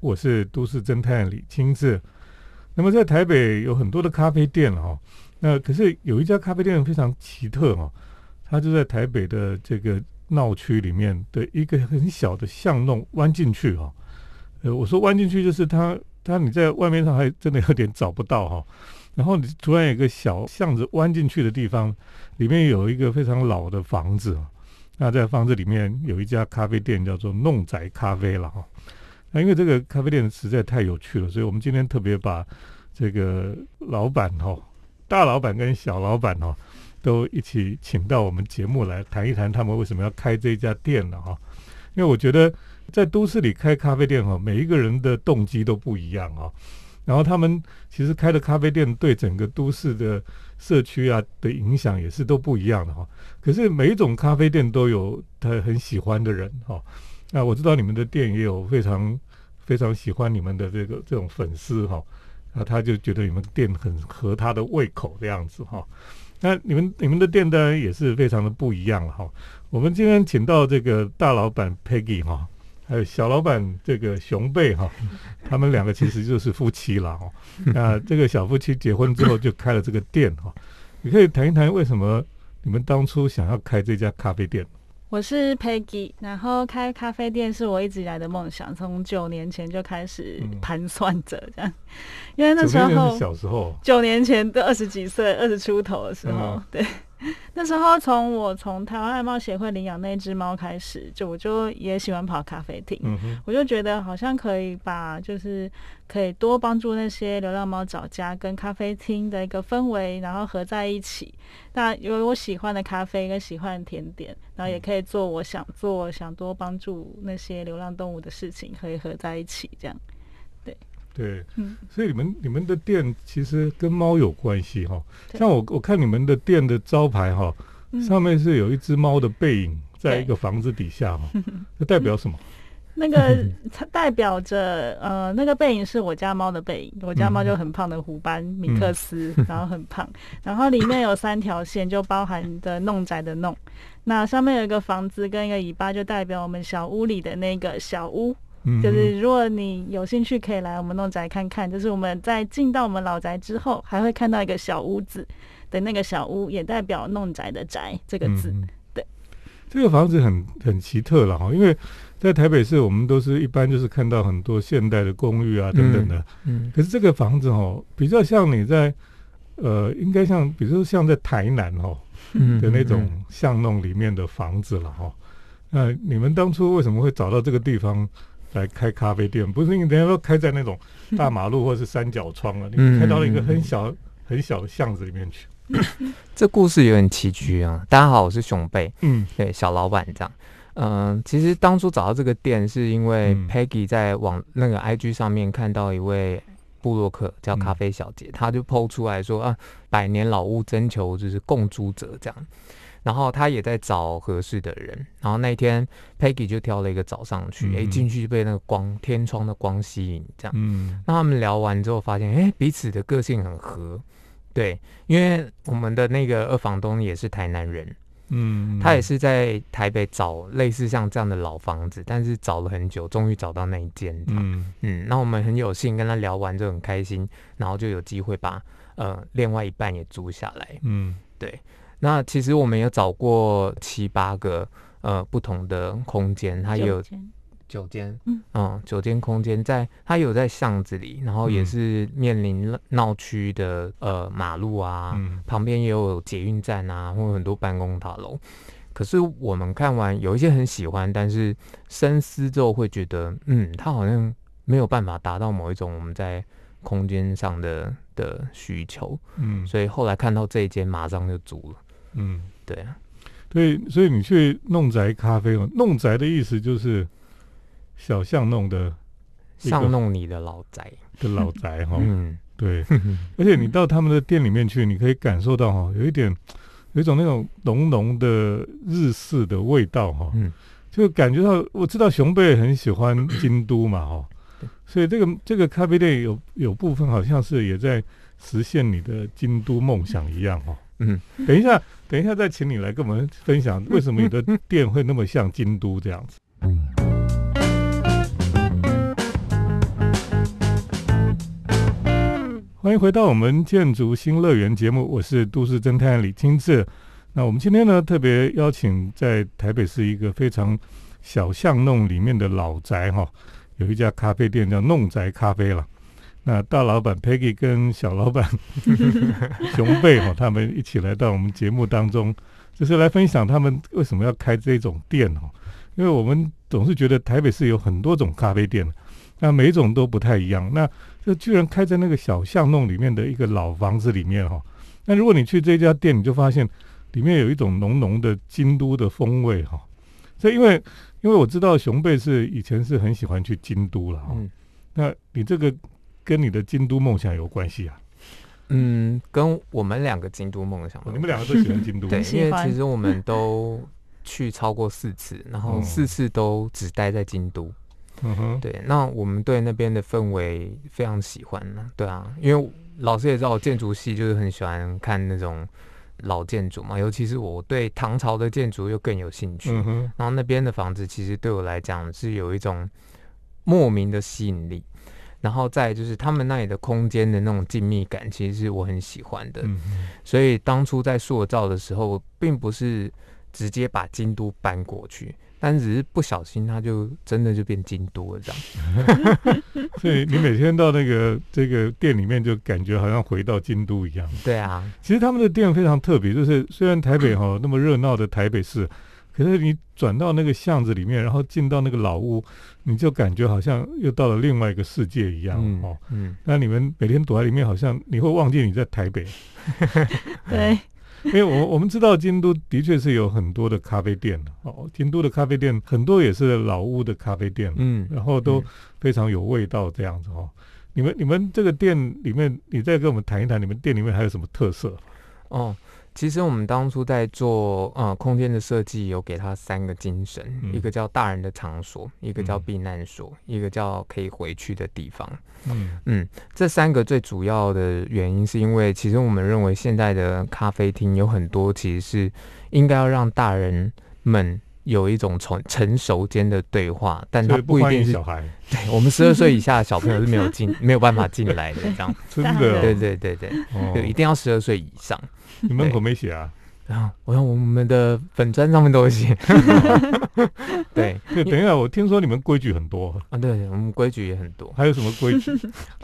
我是都市侦探李清志。那么在台北有很多的咖啡店哈，那可是有一家咖啡店非常奇特哦，它就在台北的这个闹区里面的一个很小的巷弄弯进去哈。呃，我说弯进去就是它它你在外面上还真的有点找不到哈。然后你突然有个小巷子弯进去的地方，里面有一个非常老的房子。那在房子里面有一家咖啡店，叫做弄宅咖啡了哈。那因为这个咖啡店实在太有趣了，所以我们今天特别把这个老板哈、大老板跟小老板哈，都一起请到我们节目来谈一谈他们为什么要开这家店了哈。因为我觉得在都市里开咖啡店哈，每一个人的动机都不一样哈。然后他们其实开的咖啡店对整个都市的社区啊的影响也是都不一样的哈。可是每一种咖啡店都有他很喜欢的人哈。那我知道你们的店也有非常非常喜欢你们的这个这种粉丝哈。那他就觉得你们店很合他的胃口这样子哈。那你们你们的店当然也是非常的不一样了哈。我们今天请到这个大老板 Peggy 哈。还有小老板这个熊贝哈，他们两个其实就是夫妻了哈。那这个小夫妻结婚之后就开了这个店哈。你可以谈一谈为什么你们当初想要开这家咖啡店？我是 Peggy，然后开咖啡店是我一直以来的梦想，从九年前就开始盘算着这样。因为那时候小时候，九年前都二十几岁、二十出头的时候，对。那时候从我从台湾爱猫协会领养那只猫开始，就我就也喜欢跑咖啡厅，我就觉得好像可以把就是可以多帮助那些流浪猫找家，跟咖啡厅的一个氛围，然后合在一起。那有我喜欢的咖啡跟喜欢的甜点，然后也可以做我想做、想多帮助那些流浪动物的事情，可以合在一起这样。对，嗯，所以你们你们的店其实跟猫有关系哈。像我我看你们的店的招牌哈，上面是有一只猫的背影，在一个房子底下哈，这代表什么？那个 它代表着呃，那个背影是我家猫的背影。我家猫就很胖的虎斑米克斯，然后很胖，然后里面有三条线，就包含的弄仔的弄。那上面有一个房子跟一个尾巴，就代表我们小屋里的那个小屋。就是如果你有兴趣，可以来我们弄宅看看。就是我们在进到我们老宅之后，还会看到一个小屋子的那个小屋，也代表弄宅的宅这个字。对，这个房子很很奇特了哈，因为在台北市，我们都是一般就是看到很多现代的公寓啊等等的。嗯，可是这个房子哦，比较像你在呃，应该像，比如说像在台南哦的那种巷弄里面的房子了哈。那你们当初为什么会找到这个地方？来开咖啡店，不是因为人家都开在那种大马路或是三角窗啊，你开到了一个很小很小的巷子里面去。这故事有点崎岖啊！大家好，我是熊贝，嗯，对，小老板这样。嗯，其实当初找到这个店，是因为 Peggy 在网那个 IG 上面看到一位布洛克叫咖啡小姐，他就 PO 出来说啊，百年老屋征求就是共租者这样。然后他也在找合适的人，然后那天 Peggy 就挑了一个早上去，哎，进去被那个光天窗的光吸引，这样，嗯，那他们聊完之后发现，哎，彼此的个性很合，对，因为我们的那个二房东也是台南人，嗯，他也是在台北找类似像这样的老房子，但是找了很久，终于找到那一间，嗯。嗯，那我们很有幸跟他聊完就很开心，然后就有机会把呃另外一半也租下来，嗯，对。那其实我们也找过七八个呃不同的空间，它有九间，嗯，九间空间在它有在巷子里，然后也是面临闹区的呃马路啊，旁边也有捷运站啊，或很多办公大楼。可是我们看完有一些很喜欢，但是深思之后会觉得，嗯，它好像没有办法达到某一种我们在空间上的的需求，嗯，所以后来看到这一间，马上就租了。嗯，对啊，对，所以你去弄宅咖啡哦，弄宅的意思就是小巷弄的，巷弄你的老宅。的老宅哈，嗯，对，而且你到他们的店里面去，你可以感受到哈，有一点有一种那种浓浓的日式的味道哈，嗯，就感觉到我知道熊贝很喜欢京都嘛哈，所以这个这个咖啡店有有部分好像是也在实现你的京都梦想一样哈。嗯，等一下，等一下再请你来跟我们分享，为什么你的店会那么像京都这样子？欢迎回到我们建筑新乐园节目，我是都市侦探李清志。那我们今天呢特别邀请在台北市一个非常小巷弄里面的老宅哈，有一家咖啡店叫弄宅咖啡了。那大老板 Peggy 跟小老板 熊贝哈，他们一起来到我们节目当中，就是来分享他们为什么要开这种店哦。因为我们总是觉得台北市有很多种咖啡店，那每一种都不太一样。那这居然开在那个小巷弄里面的一个老房子里面哈，那如果你去这家店，你就发现里面有一种浓浓的京都的风味哈。所以因为因为我知道熊贝是以前是很喜欢去京都了哈，那你这个跟你的京都梦想有关系啊？嗯，跟我们两个京都梦想，你们两个都喜欢京都，对，因为其实我们都去超过四次，然后四次都只待在京都。嗯哼，对，那我们对那边的氛围非常喜欢呢。对啊，因为老师也知道，建筑系就是很喜欢看那种老建筑嘛，尤其是我对唐朝的建筑又更有兴趣。嗯哼，然后那边的房子其实对我来讲是有一种莫名的吸引力，然后再就是他们那里的空间的那种静谧感，其实是我很喜欢的。嗯所以当初在塑造的时候，并不是直接把京都搬过去。但只是不小心，它就真的就变京都了这样。所以你每天到那个这个店里面，就感觉好像回到京都一样。对啊，其实他们的店非常特别，就是虽然台北 哈那么热闹的台北市，可是你转到那个巷子里面，然后进到那个老屋，你就感觉好像又到了另外一个世界一样哦。嗯，那你们每天躲在里面，好像你会忘记你在台北。对。因为我我们知道京都的确是有很多的咖啡店哦，京都的咖啡店很多也是老屋的咖啡店，嗯，然后都非常有味道这样子哦。你们你们这个店里面，你再跟我们谈一谈，你们店里面还有什么特色？哦。其实我们当初在做呃空间的设计，有给他三个精神，一个叫大人的场所，一个叫避难所，一个叫可以回去的地方。嗯。嗯，这三个最主要的原因是因为，其实我们认为现在的咖啡厅有很多其实是应该要让大人们有一种成成熟间的对话，但他不一定是小孩。对我们十二岁以下的小朋友是没有进 没有办法进来的，这样真的对对对对，就一定要十二岁以上。你门口没写啊？然后，我看我们的粉砖上面都有写。对，对，等一下，我听说你们规矩很多啊。对，我们规矩也很多。还有什么规矩？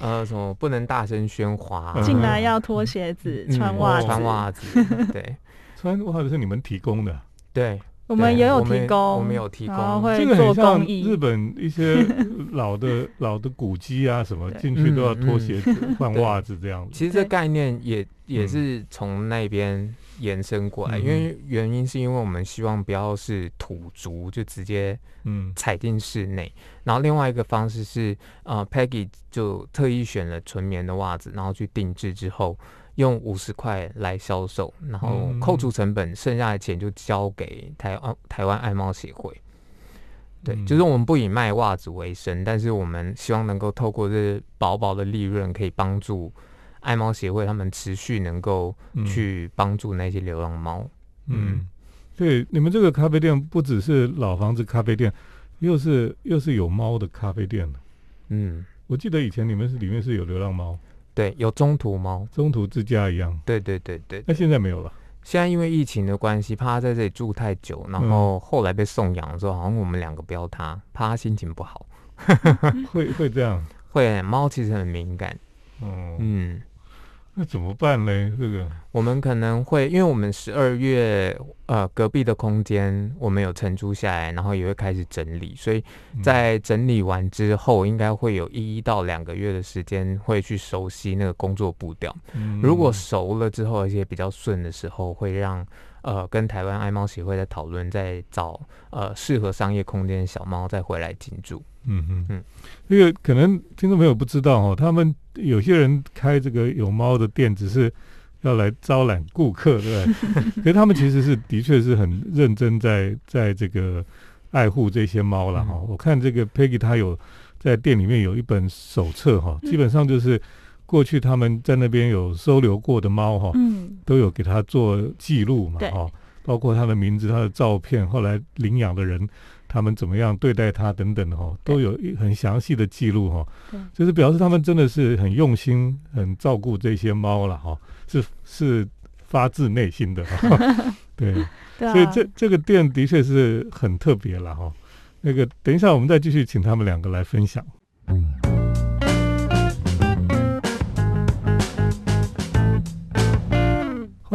呃，什么不能大声喧哗，进来要脱鞋子、穿袜子、穿袜子。对，穿袜子是你们提供的。对。我们也有提供，我们有提供，会这个很像日本一些老的 老的古迹啊，什么进去都要脱鞋子、换袜子这样子。其实这概念也也是从那边延伸过来，因为原因是因为我们希望不要是土足就直接嗯踩进室内，然后另外一个方式是呃 Peggy 就特意选了纯棉的袜子，然后去定制之后。用五十块来销售，然后扣除成本，剩下的钱就交给台湾台湾爱猫协会。对，就是我们不以卖袜子为生，但是我们希望能够透过这薄薄的利润，可以帮助爱猫协会他们持续能够去帮助那些流浪猫。嗯，对，你们这个咖啡店不只是老房子咖啡店，又是又是有猫的咖啡店嗯，我记得以前你们是里面是有流浪猫。对，有中途猫，中途之家一样。对对对对。那现在没有了。现在因为疫情的关系，怕它在这里住太久，然后后来被送养的时候，好像我们两个不要它，怕它心情不好。会会这样？会，猫其实很敏感。哦。嗯。那怎么办呢？这个我们可能会，因为我们十二月呃隔壁的空间我们有承租下来，然后也会开始整理，所以在整理完之后，应该会有一到两个月的时间会去熟悉那个工作步调。如果熟了之后，而且比较顺的时候，会让呃跟台湾爱猫协会在讨论，在找呃适合商业空间的小猫再回来进驻。嗯嗯嗯，这个可能听众朋友不知道哦，他们有些人开这个有猫的店，只是要来招揽顾客，对不对？可是他们其实是的确是很认真在在这个爱护这些猫了哈。我看这个 Peggy 他有在店里面有一本手册哈，基本上就是过去他们在那边有收留过的猫哈，嗯，都有给他做记录嘛哈，包括他的名字、他的照片，后来领养的人。他们怎么样对待他等等的哈，都有很详细的记录哈。就是表示他们真的是很用心，很照顾这些猫了哈，是是发自内心的 哈。对，所以这这个店的确是很特别了哈。那个等一下我们再继续请他们两个来分享。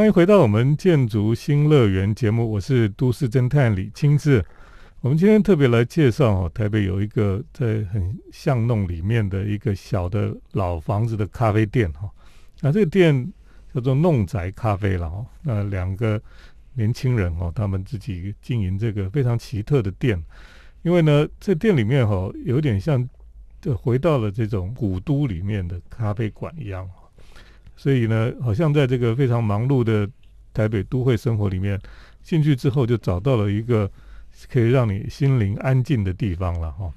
欢迎回到我们建筑新乐园节目，我是都市侦探李清志。我们今天特别来介绍哦，台北有一个在很巷弄里面的一个小的老房子的咖啡店哈。那这个店叫做弄宅咖啡了哈。那两个年轻人哦，他们自己经营这个非常奇特的店，因为呢，这店里面哈有点像就回到了这种古都里面的咖啡馆一样。所以呢，好像在这个非常忙碌的台北都会生活里面，进去之后就找到了一个可以让你心灵安静的地方了哈。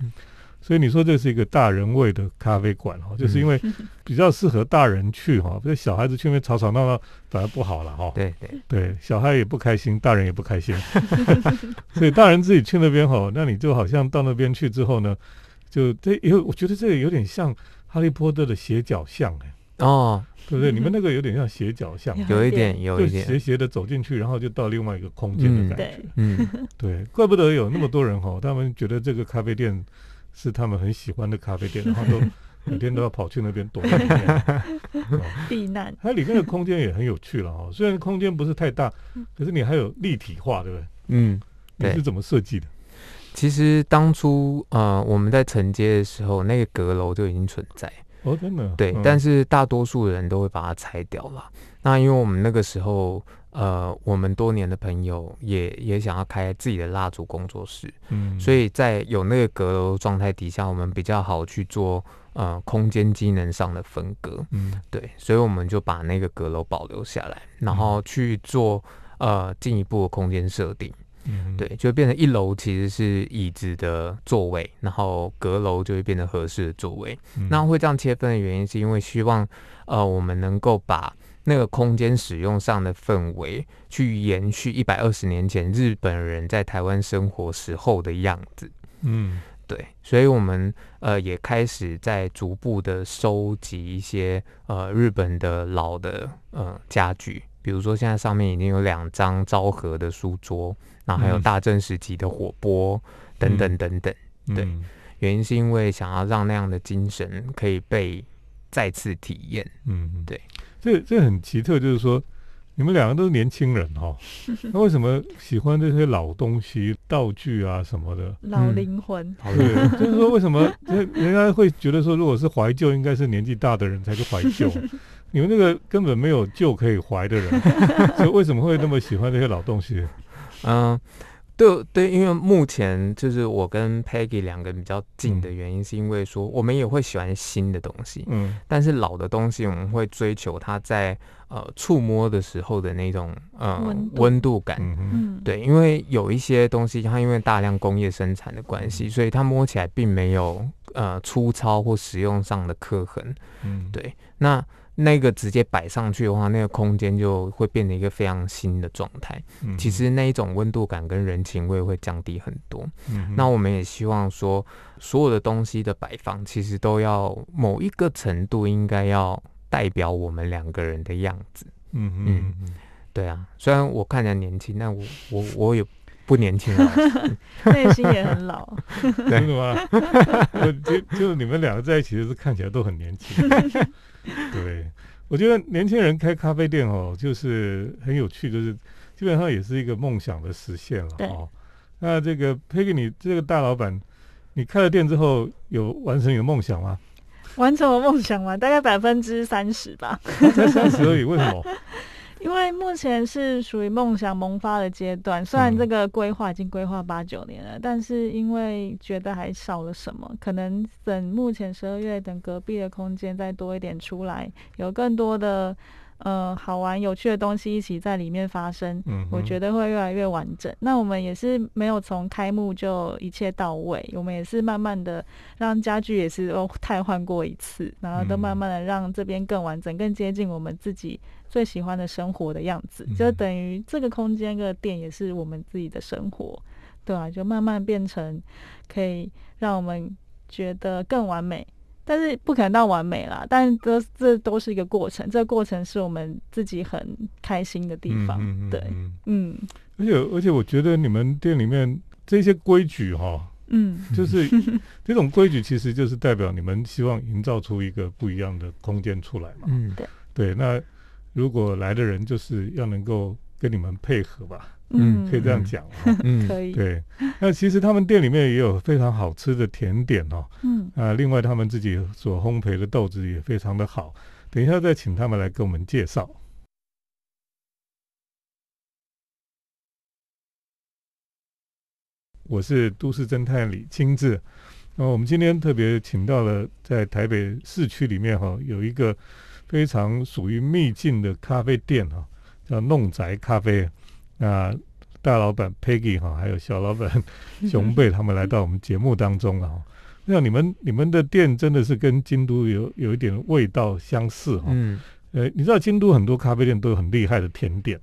所以你说这是一个大人味的咖啡馆哈，就是因为 比较适合大人去哈，不是小孩子去那边吵吵闹闹反而不好了哈。对对对，小孩也不开心，大人也不开心。所以大人自己去那边哈，那你就好像到那边去之后呢，就这有我觉得这个有点像哈利波特的斜角巷哎。哦。对不对？你们那个有点像斜角巷，有一点，有一点斜斜的走进去，然后就到另外一个空间的感觉。嗯，对，怪不得有那么多人哈，他们觉得这个咖啡店是他们很喜欢的咖啡店，然后都每天都要跑去那边躲避难。它 里面的空间也很有趣了哈，虽然空间不是太大，可是你还有立体化，对不对？嗯，你是怎么设计的？其实当初呃，我们在承接的时候，那个阁楼就已经存在。哦，真的对，但是大多数人都会把它拆掉了。那因为我们那个时候，呃，我们多年的朋友也也想要开自己的蜡烛工作室，嗯，所以在有那个阁楼状态底下，我们比较好去做呃空间机能上的分割，嗯，对，所以我们就把那个阁楼保留下来，然后去做呃进一步的空间设定。嗯，对，就变成一楼其实是椅子的座位，然后阁楼就会变成合适的座位。那会这样切分的原因，是因为希望呃我们能够把那个空间使用上的氛围，去延续一百二十年前日本人在台湾生活时候的样子。嗯，对，所以我们呃也开始在逐步的收集一些呃日本的老的呃家具，比如说现在上面已经有两张昭和的书桌。然后还有大正时期的火波等等等等，对，原因是因为想要让那样的精神可以被再次体验。嗯，对，这这很奇特，就是说你们两个都是年轻人哈，那为什么喜欢这些老东西、道具啊什么的？老灵魂，对，就是说为什么人家会觉得说，如果是怀旧，应该是年纪大的人才是怀旧，你们那个根本没有旧可以怀的人，所以为什么会那么喜欢这些老东西？嗯，对对，因为目前就是我跟 Peggy 两个人比较近的原因，是因为说我们也会喜欢新的东西，嗯，但是老的东西我们会追求它在呃触摸的时候的那种呃温度感，嗯，对，因为有一些东西它因为大量工业生产的关系，所以它摸起来并没有呃粗糙或使用上的刻痕，嗯，对，那。那个直接摆上去的话，那个空间就会变成一个非常新的状态。其实那一种温度感跟人情味会降低很多。嗯那我们也希望说，所有的东西的摆放，其实都要某一个程度应该要代表我们两个人的样子。嗯嗯嗯，对啊。虽然我看起来年轻，但我我我也不年轻了，内心也很老。真的吗？就就你们两个在一起，就是看起来都很年轻。对，我觉得年轻人开咖啡店哦，就是很有趣，就是基本上也是一个梦想的实现了哦。那这个 Peggy，你这个大老板，你开了店之后有完成你的梦想吗？完成了梦想吗？大概百分之三十吧。才三十而已，为什么？因为目前是属于梦想萌发的阶段，虽然这个规划已经规划八九年了，但是因为觉得还少了什么，可能等目前十二月等隔壁的空间再多一点出来，有更多的。呃，好玩有趣的东西一起在里面发生，嗯，我觉得会越来越完整。那我们也是没有从开幕就一切到位，我们也是慢慢的让家具也是哦汰换过一次，然后都慢慢的让这边更完整、更接近我们自己最喜欢的生活的样子。就等于这个空间、个店也是我们自己的生活。对啊，就慢慢变成可以让我们觉得更完美。但是不可能到完美啦，但这这都是一个过程，这个过程是我们自己很开心的地方。对，嗯，而且而且我觉得你们店里面这些规矩哈，嗯，就是 这种规矩其实就是代表你们希望营造出一个不一样的空间出来嘛。嗯，对，对。那如果来的人就是要能够跟你们配合吧。嗯，可以这样讲哈。嗯，可以。对，那其实他们店里面也有非常好吃的甜点哦。嗯。啊，另外他们自己所烘焙的豆子也非常的好。等一下再请他们来给我们介绍。我是都市侦探李清志。那我们今天特别请到了在台北市区里面哈，有一个非常属于秘境的咖啡店哈，叫弄宅咖啡。那大老板 Peggy 哈，还有小老板 熊贝他们来到我们节目当中啊。那你们你们的店真的是跟京都有有一点味道相似哈。嗯。呃，你知道京都很多咖啡店都有很厉害的甜点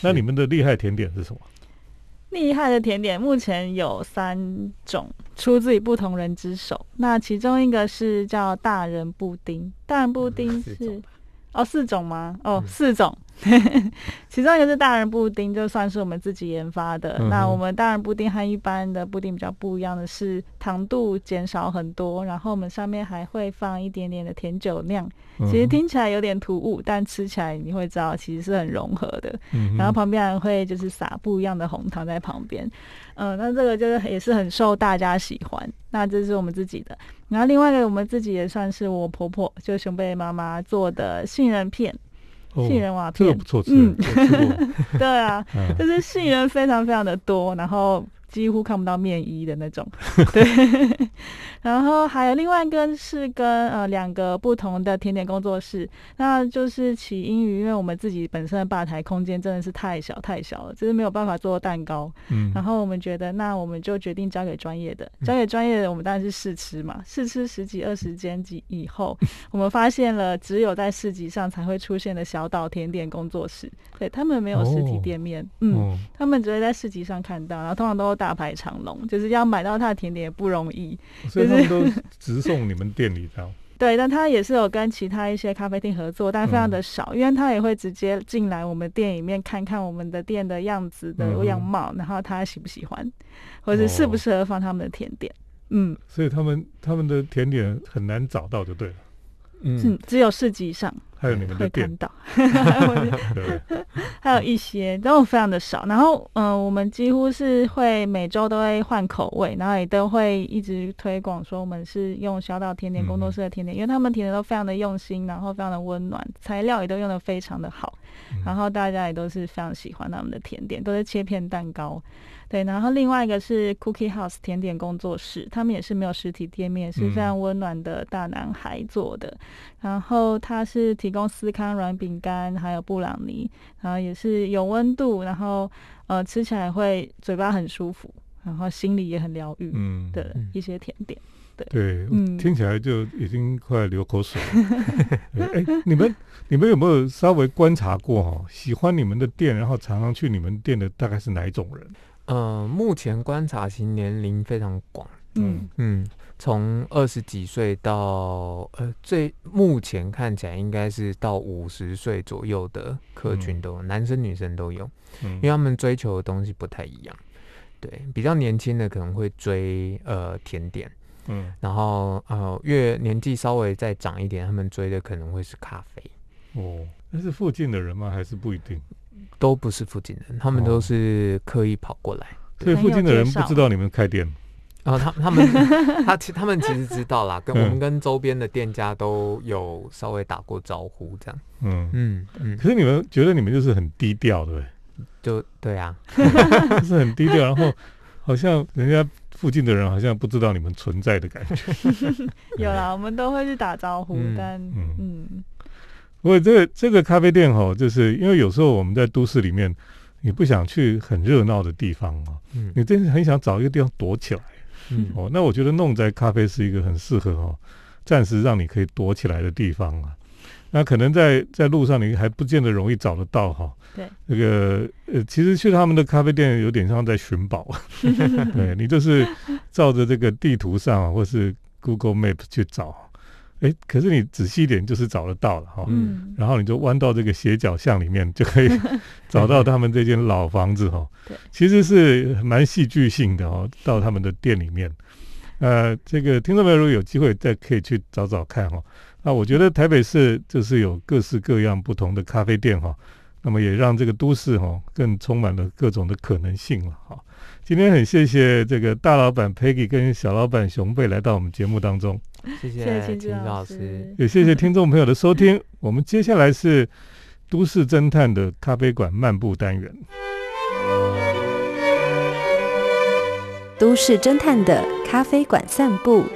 那你们的厉害甜点是什么？厉害的甜点目前有三种，出自于不同人之手。那其中一个是叫大人布丁，大人布丁是哦四种吗？哦四种。其中一个是大人布丁，就算是我们自己研发的。那我们大人布丁和一般的布丁比较不一样的是，糖度减少很多，然后我们上面还会放一点点的甜酒酿。其实听起来有点突兀，但吃起来你会知道其实是很融合的。然后旁边还会就是撒不一样的红糖在旁边。嗯，那这个就是也是很受大家喜欢。那这是我们自己的。然后另外一个我们自己也算是我婆婆，就熊贝妈妈做的杏仁片。杏仁瓦片，这个不错吃。嗯，对啊，就是杏仁非常非常的多，然后。几乎看不到面衣的那种，对。然后还有另外一个是跟呃两个不同的甜点工作室，那就是起因于因为我们自己本身的吧台空间真的是太小太小了，就是没有办法做蛋糕。嗯。然后我们觉得，那我们就决定交给专业的，交给专业的，我们当然是试吃嘛，试吃十几二十间几以后，我们发现了只有在市集上才会出现的小岛甜点工作室，对他们没有实体店面，嗯，他们只会在市集上看到，然后通常都。大排长龙，就是要买到他的甜点也不容易，所以他们都直送你们店里头。对，但他也是有跟其他一些咖啡厅合作，但非常的少，因为他也会直接进来我们店里面看看我们的店的样子的样貌，然后他喜不喜欢，或者是适不适合放他们的甜点。嗯，所以他们他们的甜点很难找到，就对了。嗯，只有市集上。还有你们会看到，还有一些，都非常的少。然后，嗯，我们几乎是会每周都会换口味，然后也都会一直推广说我们是用小岛甜点工作室的甜点，因为他们甜点都非常的用心，然后非常的温暖，材料也都用的非常的好，然后大家也都是非常喜欢他们的甜点，都是切片蛋糕。对，然后另外一个是 Cookie House 甜点工作室，他们也是没有实体店面，是非常温暖的大男孩做的。然后他是提供司康软饼干，还有布朗尼，然后也是有温度，然后呃吃起来会嘴巴很舒服，然后心里也很疗愈的一些甜点。对，对，听起来就已经快流口水了。哎，你们你们有没有稍微观察过哈？喜欢你们的店，然后常常去你们店的大概是哪一种人？嗯，目前观察型年龄非常广，嗯嗯，从二十几岁到呃最目前看起来应该是到五十岁左右的客群都有，男生女生都有，嗯因为他们追求的东西不太一样，对，比较年轻的可能会追呃甜点，嗯，然后呃越年纪稍微再长一点，他们追的可能会是咖啡，哦，那是附近的人吗？还是不一定？都不是附近人，他们都是刻意跑过来。所以附近的人不知道你们开店。然后他他们他其他们其实知道啦，跟我们跟周边的店家都有稍微打过招呼，这样。嗯嗯嗯。可是你们觉得你们就是很低调，对不对？就对啊，是很低调，然后好像人家附近的人好像不知道你们存在的感觉。有啦，我们都会去打招呼，但嗯。不过这个这个咖啡店哈，就是因为有时候我们在都市里面，你不想去很热闹的地方啊，嗯，你真是很想找一个地方躲起来，嗯，哦，那我觉得弄在咖啡是一个很适合哦，暂时让你可以躲起来的地方啊。那可能在在路上你还不见得容易找得到哈。对，那个呃，其实去他们的咖啡店有点像在寻宝，对你就是照着这个地图上或是 Google Map 去找，哎，可是你仔细一点就是找得到了哈。嗯。然后你就弯到这个斜角巷里面，就可以 找到他们这间老房子哈。对，其实是蛮戏剧性的哦，到他们的店里面。呃，这个听众朋友如果有机会再可以去找找看哈。那我觉得台北市就是有各式各样不同的咖啡店哈，那么也让这个都市哈更充满了各种的可能性了哈。今天很谢谢这个大老板 Peggy 跟小老板熊贝来到我们节目当中，谢谢秦老师，也谢谢听众朋友的收听。我们接下来是都市侦探的咖啡馆漫步单元。都市侦探的咖啡馆散步。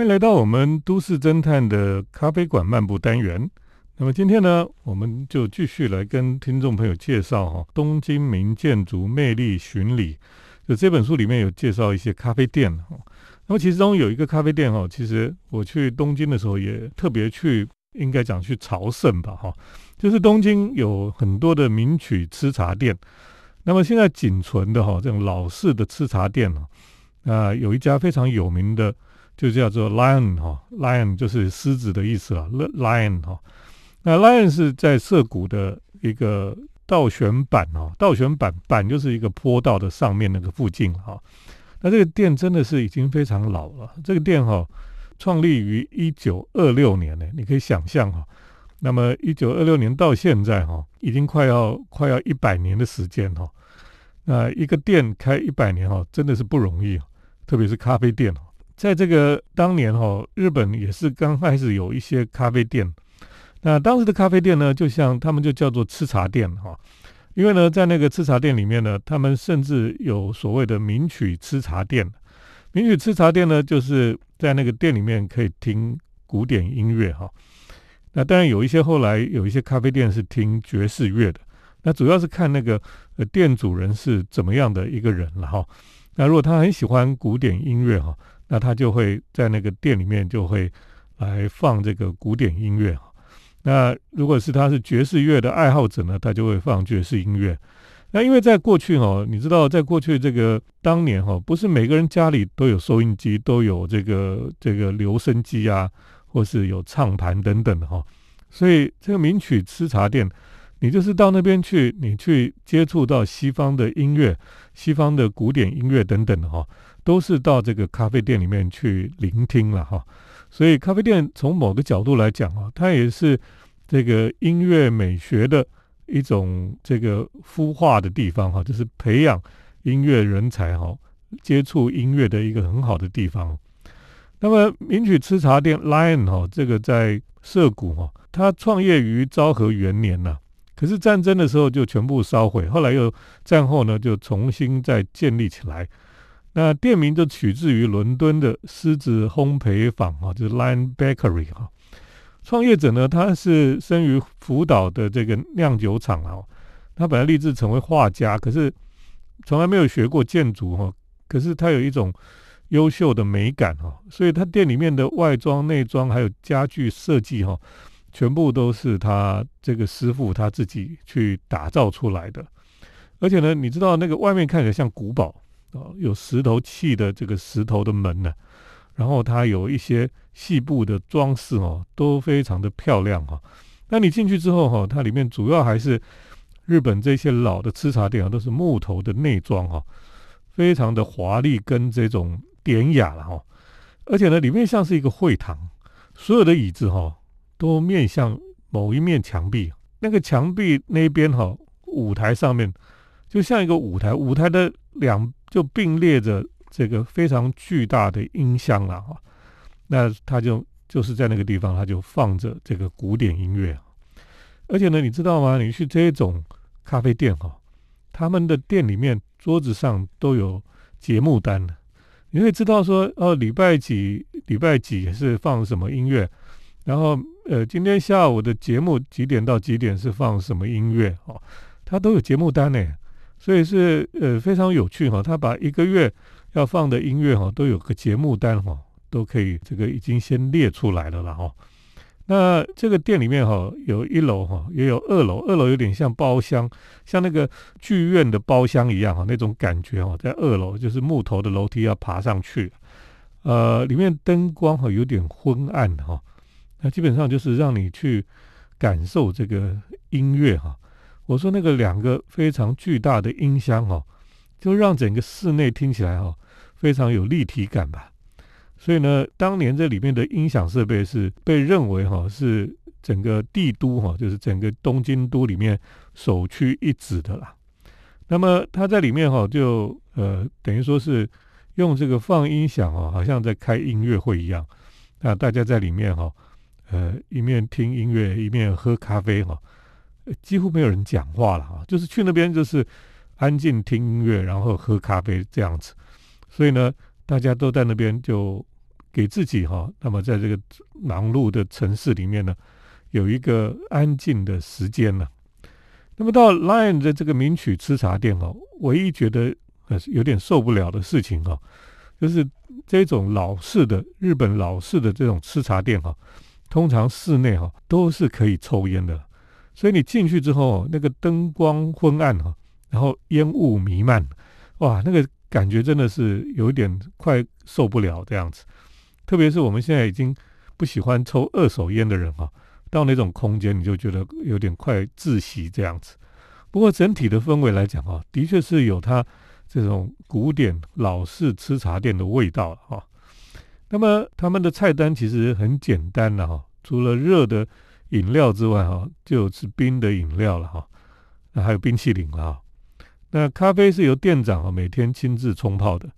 欢迎来到我们都市侦探的咖啡馆漫步单元。那么今天呢，我们就继续来跟听众朋友介绍哈《东京名建筑魅力巡礼》就这本书里面有介绍一些咖啡店哈。那么其中有一个咖啡店哈，其实我去东京的时候也特别去。应该讲去朝圣吧，哈，就是东京有很多的名曲吃茶店，那么现在仅存的哈这种老式的吃茶店呢，啊，有一家非常有名的，就叫做 Lion 哈，Lion 就是狮子的意思了，Lion 哈，那 Lion 是在涩谷的一个倒悬板哦，倒悬板板就是一个坡道的上面那个附近哈，那这个店真的是已经非常老了，这个店哈。创立于一九二六年呢，你可以想象哈，那么一九二六年到现在哈，已经快要快要一百年的时间哈。那一个店开一百年哈，真的是不容易，特别是咖啡店在这个当年哈，日本也是刚开始有一些咖啡店。那当时的咖啡店呢，就像他们就叫做吃茶店哈，因为呢，在那个吃茶店里面呢，他们甚至有所谓的名曲吃茶店。名曲吃茶店呢，就是在那个店里面可以听古典音乐哈。那当然有一些后来有一些咖啡店是听爵士乐的。那主要是看那个呃店主人是怎么样的一个人了哈。那如果他很喜欢古典音乐哈，那他就会在那个店里面就会来放这个古典音乐。那如果是他是爵士乐的爱好者呢，他就会放爵士音乐。那因为在过去哈，你知道，在过去这个当年哈，不是每个人家里都有收音机，都有这个这个留声机啊，或是有唱盘等等的哈，所以这个名曲吃茶店，你就是到那边去，你去接触到西方的音乐、西方的古典音乐等等的哈，都是到这个咖啡店里面去聆听了哈。所以咖啡店从某个角度来讲啊，它也是这个音乐美学的。一种这个孵化的地方哈，就是培养音乐人才哈，接触音乐的一个很好的地方。那么名曲吃茶店 Lion 哈，这个在涩谷哈，它创业于昭和元年呐，可是战争的时候就全部烧毁，后来又战后呢就重新再建立起来。那店名就取自于伦敦的狮子烘焙坊哈，就是 Lion Bakery 哈。创业者呢，他是生于福岛的这个酿酒厂啊，他本来立志成为画家，可是从来没有学过建筑哈，可是他有一种优秀的美感哈，所以他店里面的外装、内装还有家具设计哈，全部都是他这个师傅他自己去打造出来的，而且呢，你知道那个外面看起来像古堡哦，有石头砌的这个石头的门呢。然后它有一些细部的装饰哦，都非常的漂亮哈。那你进去之后哈，它里面主要还是日本这些老的吃茶店啊，都是木头的内装哈，非常的华丽跟这种典雅了哈。而且呢，里面像是一个会堂，所有的椅子哈都面向某一面墙壁，那个墙壁那边哈，舞台上面就像一个舞台，舞台的两就并列着。这个非常巨大的音箱了哈，那他就就是在那个地方，他就放着这个古典音乐，而且呢，你知道吗？你去这种咖啡店哈，他们的店里面桌子上都有节目单的，你会知道说哦，礼拜几礼拜几是放什么音乐，然后呃，今天下午的节目几点到几点是放什么音乐哦，他都有节目单呢。所以是呃非常有趣哈。他把一个月要放的音乐哈都有个节目单哈，都可以这个已经先列出来了了哈。那这个店里面哈有一楼哈也有二楼，二楼有点像包厢，像那个剧院的包厢一样哈那种感觉哈，在二楼就是木头的楼梯要爬上去，呃里面灯光哈有点昏暗哈，那基本上就是让你去感受这个音乐哈。我说那个两个非常巨大的音箱哦，就让整个室内听起来哈非常有立体感吧。所以呢，当年这里面的音响设备是被认为哈是整个帝都哈，就是整个东京都里面首屈一指的啦。那么它在里面哈就呃等于说是用这个放音响哦，好像在开音乐会一样。那大家在里面哈呃一面听音乐一面喝咖啡哈。几乎没有人讲话了啊，就是去那边就是安静听音乐，然后喝咖啡这样子。所以呢，大家都在那边就给自己哈，那么在这个忙碌的城市里面呢，有一个安静的时间呢。那么到 Lion 的这个名曲吃茶店哦，唯一觉得呃有点受不了的事情哈，就是这种老式的日本老式的这种吃茶店哈，通常室内哈都是可以抽烟的。所以你进去之后，那个灯光昏暗哈，然后烟雾弥漫，哇，那个感觉真的是有点快受不了这样子。特别是我们现在已经不喜欢抽二手烟的人哈，到那种空间你就觉得有点快窒息这样子。不过整体的氛围来讲哈，的确是有它这种古典老式吃茶店的味道哈。那么他们的菜单其实很简单的哈，除了热的。饮料之外，哈，就是冰的饮料了，哈，那还有冰淇淋了，哈。那咖啡是由店长啊每天亲自冲泡的。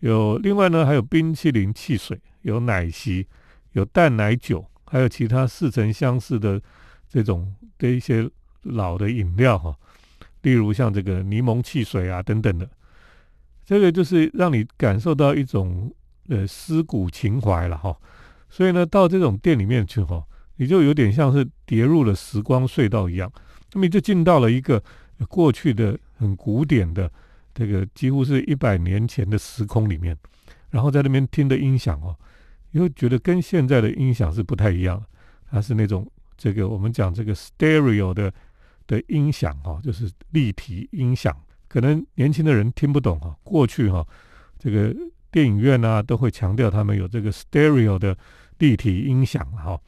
有另外呢，还有冰淇淋汽水，有奶昔，有淡奶酒，还有其他似曾相识的这种的一些老的饮料，哈，例如像这个柠檬汽水啊等等的。这个就是让你感受到一种呃思古情怀了，哈。所以呢，到这种店里面去，哈。你就有点像是跌入了时光隧道一样，那么你就进到了一个过去的很古典的这个几乎是一百年前的时空里面，然后在那边听的音响哦，你会觉得跟现在的音响是不太一样，它是那种这个我们讲这个 stereo 的的音响哈，就是立体音响，可能年轻的人听不懂哈。过去哈，这个电影院啊都会强调他们有这个 stereo 的立体音响哈。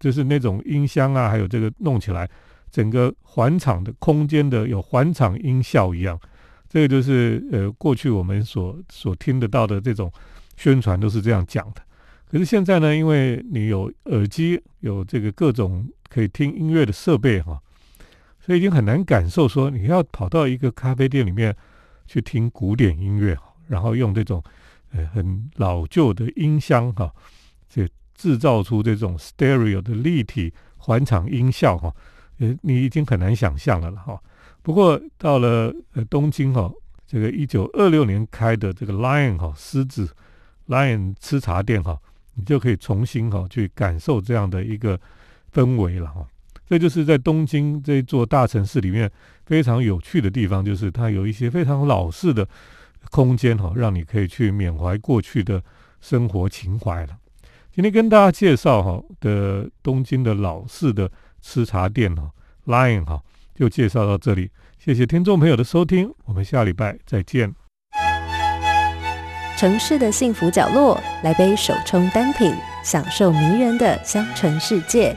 就是那种音箱啊，还有这个弄起来，整个环场的空间的有环场音效一样，这个就是呃过去我们所所听得到的这种宣传都是这样讲的。可是现在呢，因为你有耳机，有这个各种可以听音乐的设备哈，所以已经很难感受说你要跑到一个咖啡店里面去听古典音乐，然后用这种呃很老旧的音箱哈，这。制造出这种 stereo 的立体环场音效哈，呃，你已经很难想象了了哈。不过到了呃东京哈，这个一九二六年开的这个 Lion 哈狮子 Lion 吃茶店哈，你就可以重新哈去感受这样的一个氛围了哈。这就是在东京这座大城市里面非常有趣的地方，就是它有一些非常老式的空间哈，让你可以去缅怀过去的生活情怀了。今天跟大家介绍哈的东京的老式的吃茶店哈 Line 哈，就介绍到这里。谢谢听众朋友的收听，我们下礼拜再见。城市的幸福角落，来杯手冲单品，享受迷人的香醇世界。